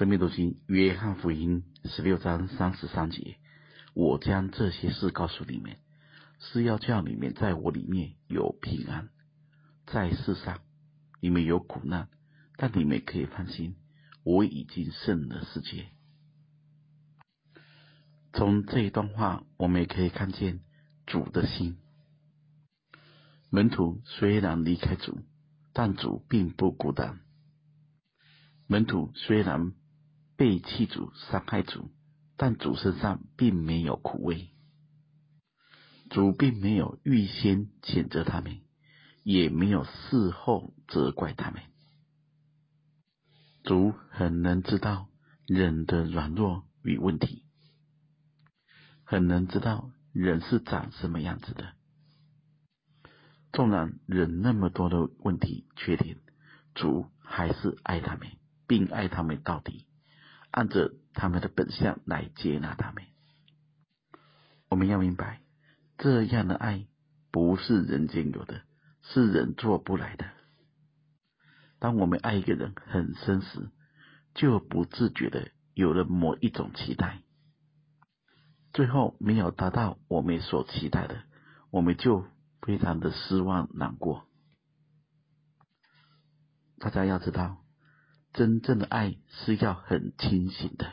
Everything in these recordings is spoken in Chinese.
生命读经约翰福音十六章三十三节，我将这些事告诉你们，是要叫你们在我里面有平安。在世上你们有苦难，但你们可以放心，我已经胜了世界。从这一段话，我们也可以看见主的心。门徒虽然离开主，但主并不孤单。门徒虽然背弃主、伤害主，但主身上并没有苦味。主并没有预先谴责他们，也没有事后责怪他们。主很能知道人的软弱与问题，很能知道人是长什么样子的。纵然人那么多的问题缺点，主还是爱他们，并爱他们到底。按着他们的本相来接纳他们，我们要明白，这样的爱不是人间有的，是人做不来的。当我们爱一个人很深时，就不自觉的有了某一种期待，最后没有达到我们所期待的，我们就非常的失望难过。大家要知道。真正的爱是要很清醒的。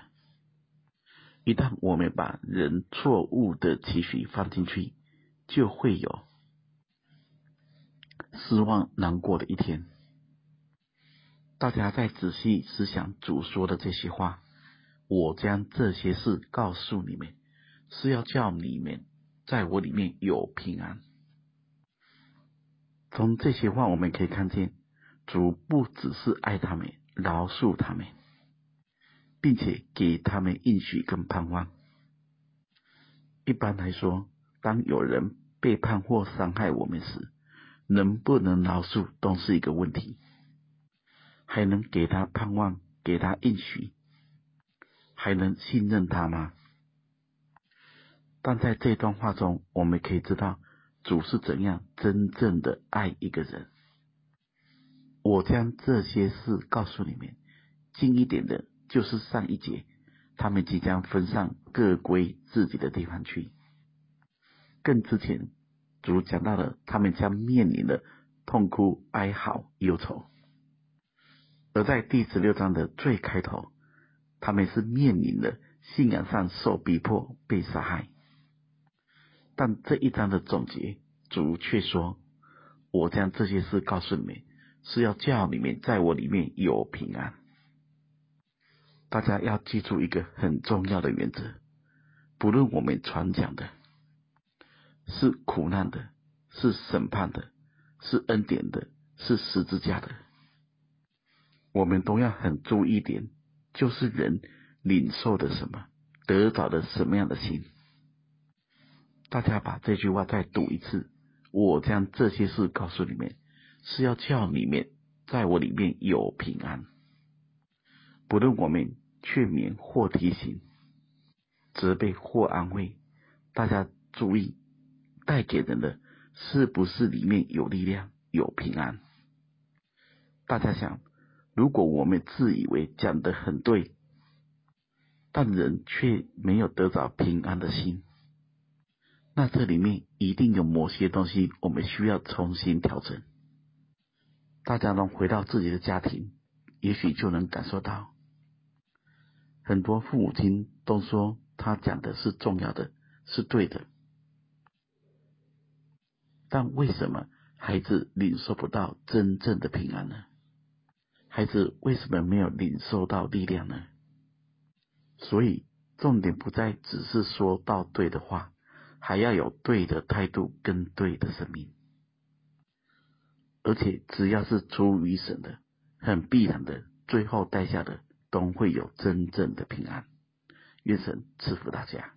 一旦我们把人错误的期许放进去，就会有失望难过的一天。大家再仔细思想主说的这些话，我将这些事告诉你们，是要叫你们在我里面有平安。从这些话我们可以看见，主不只是爱他们。饶恕他们，并且给他们应许跟盼望。一般来说，当有人背叛或伤害我们时，能不能饶恕都是一个问题。还能给他盼望，给他应许，还能信任他吗？但在这段话中，我们可以知道主是怎样真正的爱一个人。我将这些事告诉你们，近一点的，就是上一节，他们即将分散各归自己的地方去。更之前，主讲到了他们将面临的痛哭、哀嚎、忧愁。而在第十六章的最开头，他们是面临的信仰上受逼迫、被杀害。但这一章的总结，主却说：“我将这些事告诉你们。”是要叫你们在我里面有平安。大家要记住一个很重要的原则：不论我们传讲的是苦难的、是审判的、是恩典的、是十字架的，我们都要很注意一点，就是人领受的什么，得到的什么样的心。大家把这句话再读一次，我将这些事告诉你们。是要叫你们在我里面有平安，不论我们劝勉或提醒、责备或安慰，大家注意，带给人的是不是里面有力量、有平安？大家想，如果我们自以为讲的很对，但人却没有得到平安的心，那这里面一定有某些东西，我们需要重新调整。大家能回到自己的家庭，也许就能感受到，很多父母亲都说他讲的是重要的，是对的，但为什么孩子领受不到真正的平安呢？孩子为什么没有领受到力量呢？所以重点不再只是说到对的话，还要有对的态度跟对的生命。而且只要是出于神的，很必然的，最后带下的都会有真正的平安。愿神赐福大家。